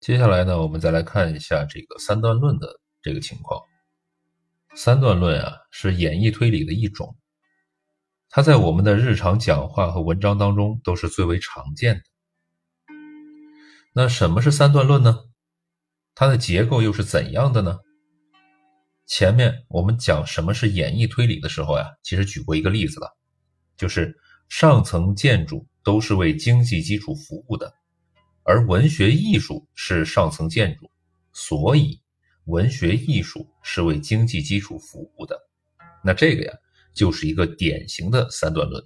接下来呢，我们再来看一下这个三段论的这个情况。三段论啊，是演绎推理的一种，它在我们的日常讲话和文章当中都是最为常见的。那什么是三段论呢？它的结构又是怎样的呢？前面我们讲什么是演绎推理的时候呀，其实举过一个例子了，就是上层建筑都是为经济基础服务的，而文学艺术是上层建筑，所以文学艺术是为经济基础服务的。那这个呀，就是一个典型的三段论。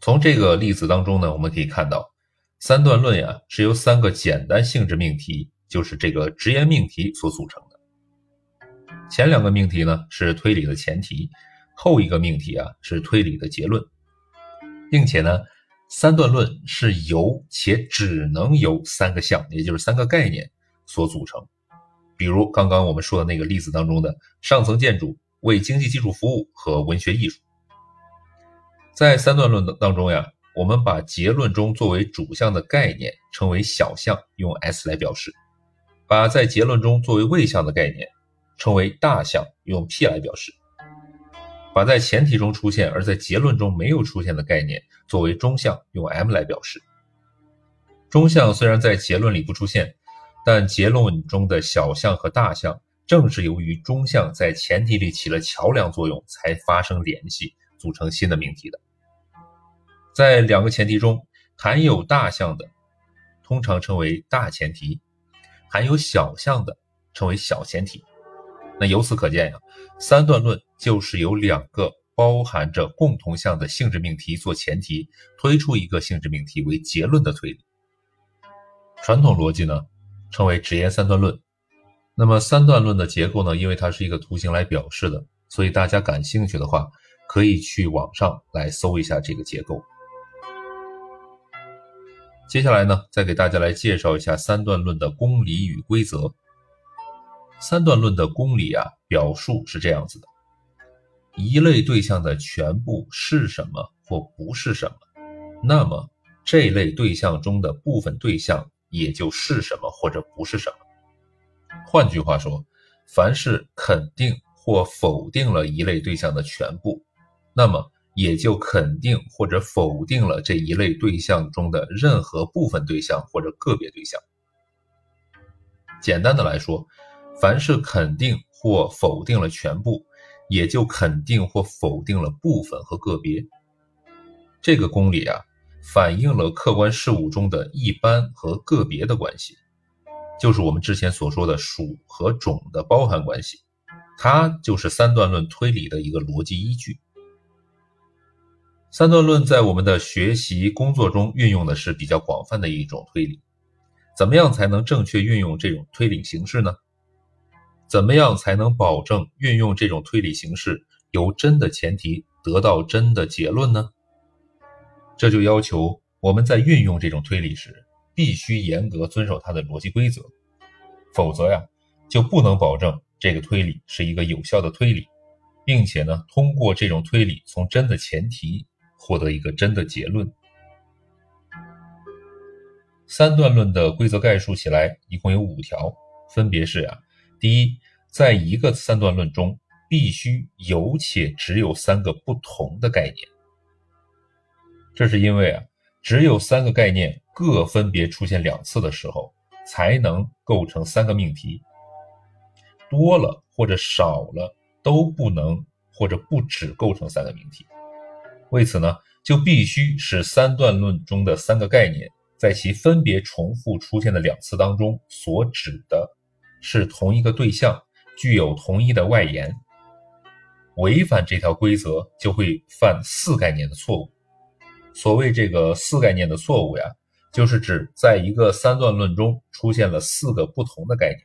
从这个例子当中呢，我们可以看到，三段论呀是由三个简单性质命题，就是这个直言命题所组成的。前两个命题呢是推理的前提，后一个命题啊是推理的结论，并且呢，三段论是由且只能由三个项，也就是三个概念所组成。比如刚刚我们说的那个例子当中的上层建筑为经济基础服务和文学艺术，在三段论当中呀，我们把结论中作为主项的概念称为小项，用 S 来表示；把在结论中作为谓项的概念。称为大项，用 P 来表示；把在前提中出现而在结论中没有出现的概念作为中项，用 M 来表示。中项虽然在结论里不出现，但结论中的小项和大项正是由于中项在前提里起了桥梁作用，才发生联系，组成新的命题的。在两个前提中，含有大项的通常称为大前提，含有小项的称为小前提。那由此可见呀，三段论就是由两个包含着共同项的性质命题做前提，推出一个性质命题为结论的推理。传统逻辑呢称为直言三段论。那么三段论的结构呢，因为它是一个图形来表示的，所以大家感兴趣的话，可以去网上来搜一下这个结构。接下来呢，再给大家来介绍一下三段论的公理与规则。三段论的公理啊，表述是这样子的：一类对象的全部是什么或不是什么，那么这类对象中的部分对象也就是什么或者不是什么。换句话说，凡是肯定或否定了一类对象的全部，那么也就肯定或者否定了这一类对象中的任何部分对象或者个别对象。简单的来说。凡是肯定或否定了全部，也就肯定或否定了部分和个别。这个公理啊，反映了客观事物中的一般和个别的关系，就是我们之前所说的属和种的包含关系。它就是三段论推理的一个逻辑依据。三段论在我们的学习工作中运用的是比较广泛的一种推理。怎么样才能正确运用这种推理形式呢？怎么样才能保证运用这种推理形式由真的前提得到真的结论呢？这就要求我们在运用这种推理时，必须严格遵守它的逻辑规则，否则呀，就不能保证这个推理是一个有效的推理，并且呢，通过这种推理从真的前提获得一个真的结论。三段论的规则概述起来一共有五条，分别是呀。第一，在一个三段论中，必须有且只有三个不同的概念。这是因为啊，只有三个概念各分别出现两次的时候，才能构成三个命题。多了或者少了都不能或者不只构成三个命题。为此呢，就必须使三段论中的三个概念，在其分别重复出现的两次当中所指的。是同一个对象，具有同一的外延。违反这条规则，就会犯四概念的错误。所谓这个四概念的错误呀，就是指在一个三段论中出现了四个不同的概念。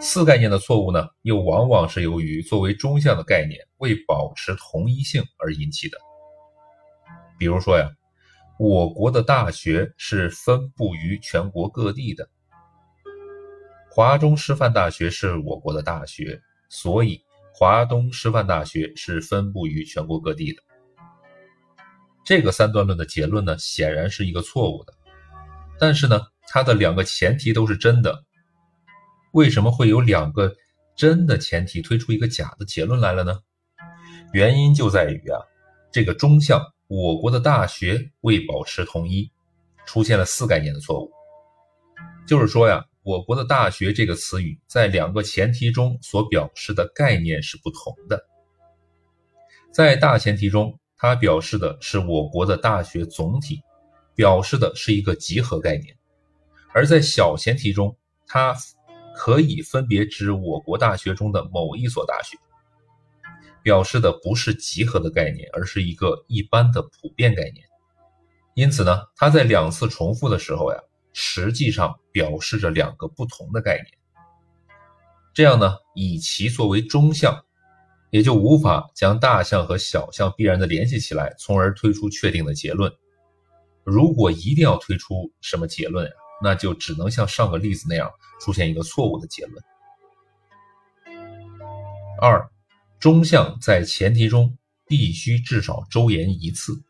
四概念的错误呢，又往往是由于作为中项的概念为保持同一性而引起的。比如说呀，我国的大学是分布于全国各地的。华中师范大学是我国的大学，所以华东师范大学是分布于全国各地的。这个三段论的结论呢，显然是一个错误的。但是呢，它的两个前提都是真的，为什么会有两个真的前提推出一个假的结论来了呢？原因就在于啊，这个中项我国的大学未保持统一，出现了四概念的错误。就是说呀，我国的大学这个词语在两个前提中所表示的概念是不同的。在大前提中，它表示的是我国的大学总体，表示的是一个集合概念；而在小前提中，它可以分别指我国大学中的某一所大学，表示的不是集合的概念，而是一个一般的普遍概念。因此呢，它在两次重复的时候呀。实际上表示着两个不同的概念，这样呢，以其作为中项，也就无法将大项和小项必然的联系起来，从而推出确定的结论。如果一定要推出什么结论呀，那就只能像上个例子那样出现一个错误的结论。二，中项在前提中必须至少周延一次。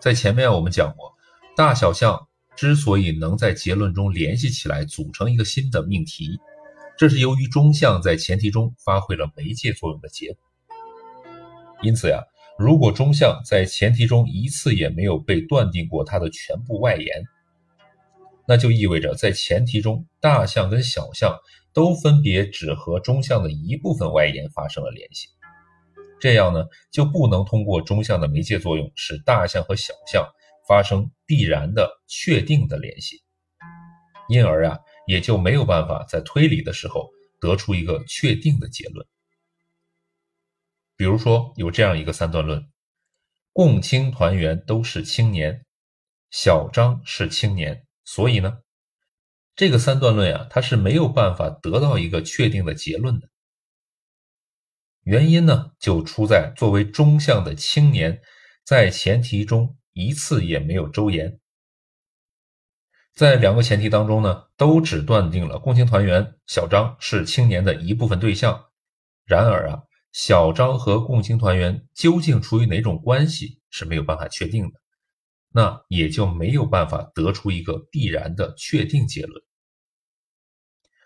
在前面我们讲过，大小项。之所以能在结论中联系起来，组成一个新的命题，这是由于中项在前提中发挥了媒介作用的结果。因此呀，如果中项在前提中一次也没有被断定过它的全部外延，那就意味着在前提中大项跟小项都分别只和中项的一部分外延发生了联系。这样呢，就不能通过中项的媒介作用使大项和小项。发生必然的确定的联系，因而啊，也就没有办法在推理的时候得出一个确定的结论。比如说，有这样一个三段论：共青团员都是青年，小张是青年，所以呢，这个三段论呀，它是没有办法得到一个确定的结论的。原因呢，就出在作为中项的青年在前提中。一次也没有周延，在两个前提当中呢，都只断定了共青团员小张是青年的一部分对象。然而啊，小张和共青团员究竟处于哪种关系是没有办法确定的，那也就没有办法得出一个必然的确定结论。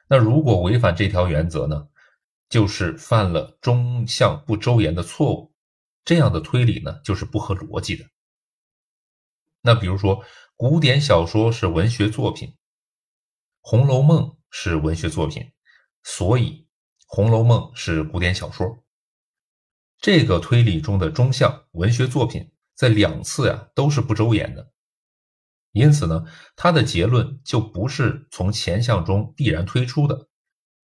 那如果违反这条原则呢，就是犯了中项不周延的错误，这样的推理呢，就是不合逻辑的。那比如说，古典小说是文学作品，《红楼梦》是文学作品，所以《红楼梦》是古典小说。这个推理中的中项文学作品在两次呀都是不周延的，因此呢，它的结论就不是从前项中必然推出的。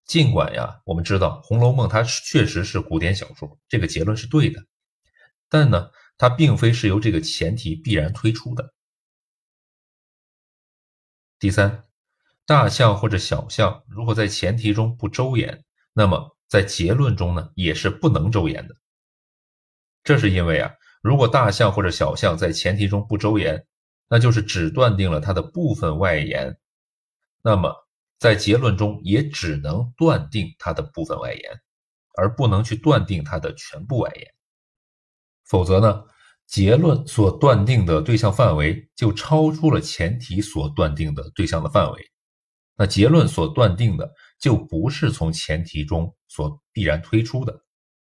尽管呀，我们知道《红楼梦》它确实是古典小说，这个结论是对的，但呢。它并非是由这个前提必然推出的。第三，大项或者小项如果在前提中不周延，那么在结论中呢也是不能周延的。这是因为啊，如果大项或者小项在前提中不周延，那就是只断定了它的部分外延，那么在结论中也只能断定它的部分外延，而不能去断定它的全部外延。否则呢，结论所断定的对象范围就超出了前提所断定的对象的范围，那结论所断定的就不是从前提中所必然推出的，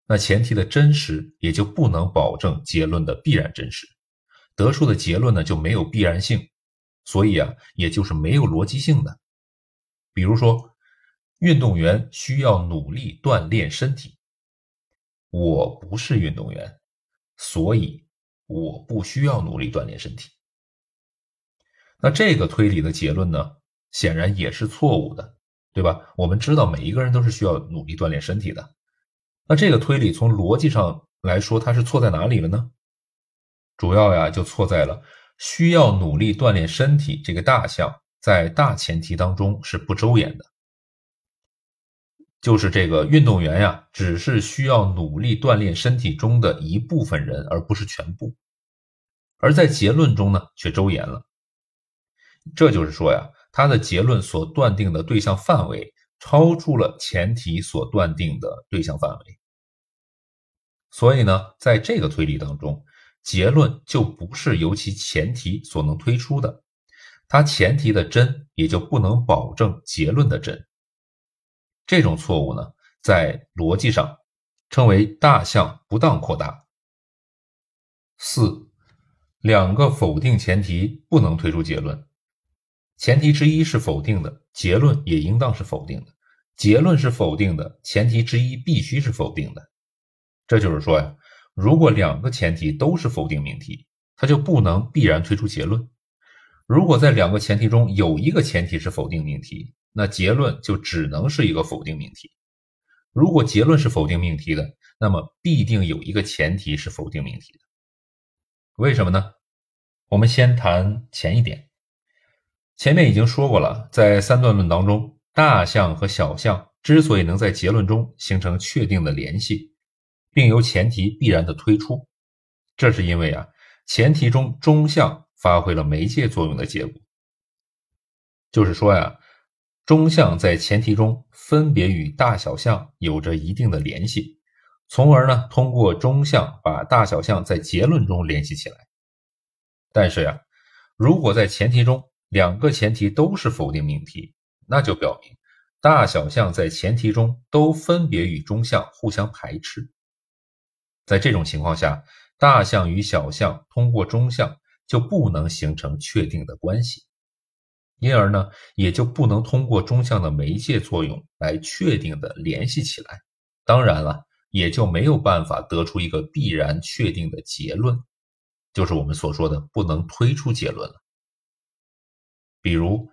那前提的真实也就不能保证结论的必然真实，得出的结论呢就没有必然性，所以啊，也就是没有逻辑性的。比如说，运动员需要努力锻炼身体，我不是运动员。所以我不需要努力锻炼身体。那这个推理的结论呢，显然也是错误的，对吧？我们知道每一个人都是需要努力锻炼身体的。那这个推理从逻辑上来说，它是错在哪里了呢？主要呀，就错在了需要努力锻炼身体这个大项在大前提当中是不周延的。就是这个运动员呀，只是需要努力锻炼身体中的一部分人，而不是全部。而在结论中呢，却周延了。这就是说呀，他的结论所断定的对象范围超出了前提所断定的对象范围。所以呢，在这个推理当中，结论就不是由其前提所能推出的，它前提的真也就不能保证结论的真。这种错误呢，在逻辑上称为大项不当扩大。四，两个否定前提不能推出结论，前提之一是否定的，结论也应当是否定的；结论是否定的，前提之一必须是否定的。这就是说呀，如果两个前提都是否定命题，它就不能必然推出结论。如果在两个前提中有一个前提是否定命题，那结论就只能是一个否定命题。如果结论是否定命题的，那么必定有一个前提是否定命题的。为什么呢？我们先谈前一点。前面已经说过了，在三段论当中，大项和小项之所以能在结论中形成确定的联系，并由前提必然的推出，这是因为啊，前提中中项发挥了媒介作用的结果。就是说呀，中项在前提中分别与大小项有着一定的联系，从而呢，通过中项把大小项在结论中联系起来。但是呀，如果在前提中两个前提都是否定命题，那就表明大小项在前提中都分别与中项互相排斥。在这种情况下，大项与小项通过中项就不能形成确定的关系，因而呢，也就不能通过中项的媒介作用来确定的联系起来。当然了，也就没有办法得出一个必然确定的结论，就是我们所说的不能推出结论了。比如，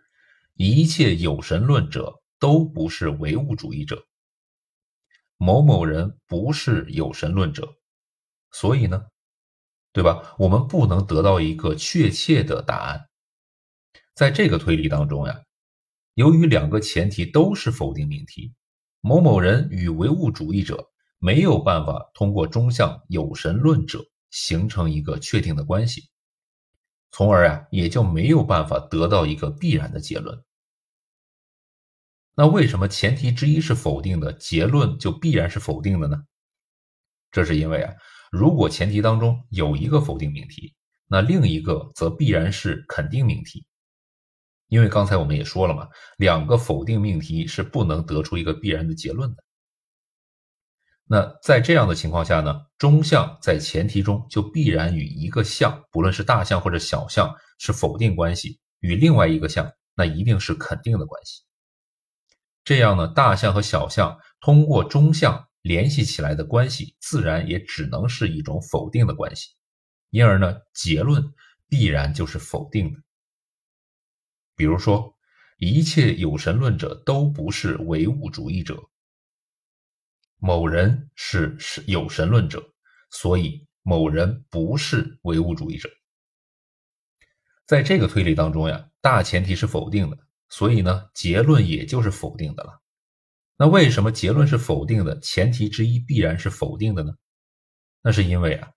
一切有神论者都不是唯物主义者，某某人不是有神论者。所以呢，对吧？我们不能得到一个确切的答案。在这个推理当中呀，由于两个前提都是否定命题，某某人与唯物主义者没有办法通过中项有神论者形成一个确定的关系，从而啊，也就没有办法得到一个必然的结论。那为什么前提之一是否定的，结论就必然是否定的呢？这是因为啊。如果前提当中有一个否定命题，那另一个则必然是肯定命题，因为刚才我们也说了嘛，两个否定命题是不能得出一个必然的结论的。那在这样的情况下呢，中项在前提中就必然与一个项，不论是大项或者小项，是否定关系；与另外一个项，那一定是肯定的关系。这样呢，大项和小项通过中项。联系起来的关系自然也只能是一种否定的关系，因而呢，结论必然就是否定的。比如说，一切有神论者都不是唯物主义者，某人是有神论者，所以某人不是唯物主义者。在这个推理当中呀，大前提是否定的，所以呢，结论也就是否定的了。那为什么结论是否定的？前提之一必然是否定的呢？那是因为啊，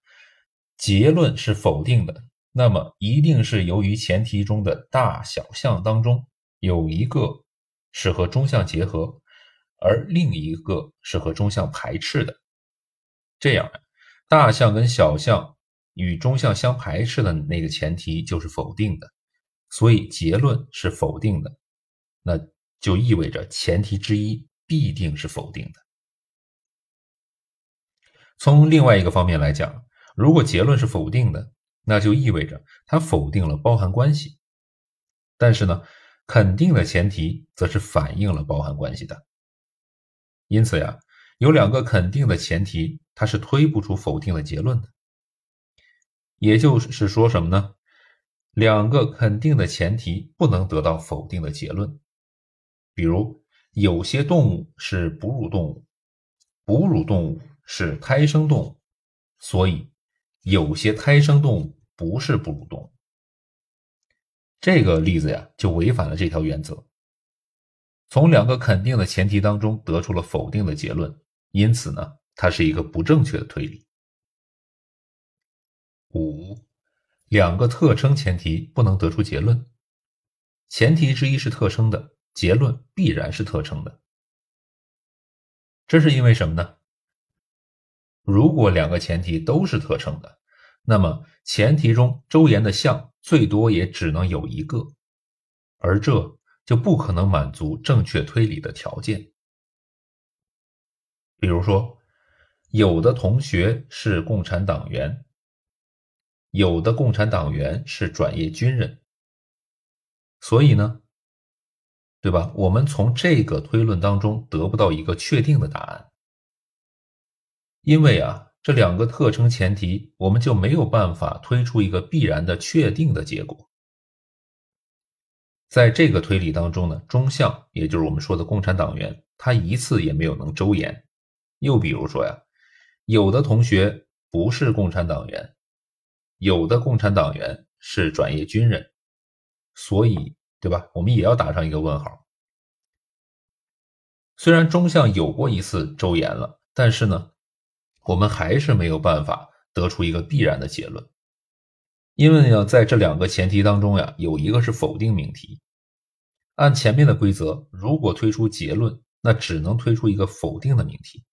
结论是否定的，那么一定是由于前提中的大小项当中有一个是和中项结合，而另一个是和中项排斥的。这样，大项跟小项与中项相排斥的那个前提就是否定的，所以结论是否定的，那就意味着前提之一。必定是否定的。从另外一个方面来讲，如果结论是否定的，那就意味着它否定了包含关系。但是呢，肯定的前提则是反映了包含关系的。因此呀，有两个肯定的前提，它是推不出否定的结论的。也就是说什么呢？两个肯定的前提不能得到否定的结论。比如。有些动物是哺乳动物，哺乳动物是胎生动物，所以有些胎生动物不是哺乳动物。这个例子呀，就违反了这条原则。从两个肯定的前提当中得出了否定的结论，因此呢，它是一个不正确的推理。五，两个特征前提不能得出结论，前提之一是特征的。结论必然是特征的，这是因为什么呢？如果两个前提都是特称的，那么前提中周延的项最多也只能有一个，而这就不可能满足正确推理的条件。比如说，有的同学是共产党员，有的共产党员是转业军人，所以呢，对吧？我们从这个推论当中得不到一个确定的答案，因为啊，这两个特征前提，我们就没有办法推出一个必然的确定的结果。在这个推理当中呢，中相，也就是我们说的共产党员，他一次也没有能周延。又比如说呀，有的同学不是共产党员，有的共产党员是转业军人，所以，对吧？我们也要打上一个问号。虽然中相有过一次周延了，但是呢，我们还是没有办法得出一个必然的结论，因为呢，在这两个前提当中呀，有一个是否定命题。按前面的规则，如果推出结论，那只能推出一个否定的命题。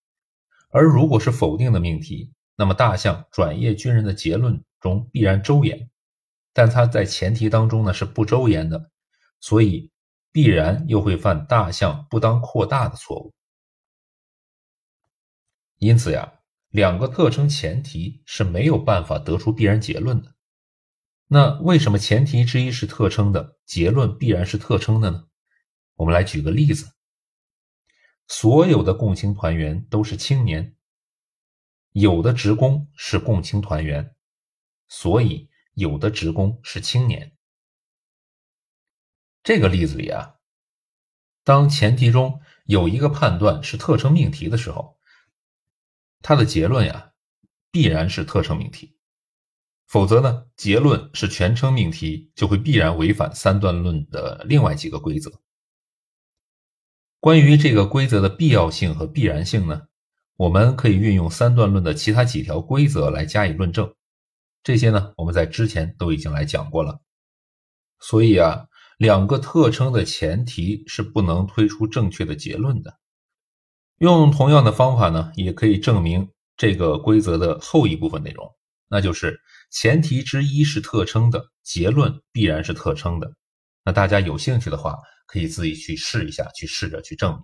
而如果是否定的命题，那么大象转业军人的结论中必然周延，但它在前提当中呢是不周延的，所以必然又会犯大象不当扩大的错误。因此呀，两个特征前提是没有办法得出必然结论的。那为什么前提之一是特称的结论必然是特称的呢？我们来举个例子。所有的共青团员都是青年，有的职工是共青团员，所以有的职工是青年。这个例子里啊，当前提中有一个判断是特征命题的时候，它的结论呀必然是特征命题，否则呢，结论是全称命题就会必然违反三段论的另外几个规则。关于这个规则的必要性和必然性呢，我们可以运用三段论的其他几条规则来加以论证。这些呢，我们在之前都已经来讲过了。所以啊，两个特征的前提是不能推出正确的结论的。用同样的方法呢，也可以证明这个规则的后一部分内容，那就是前提之一是特称的，结论必然是特称的。那大家有兴趣的话。可以自己去试一下，去试着去证明。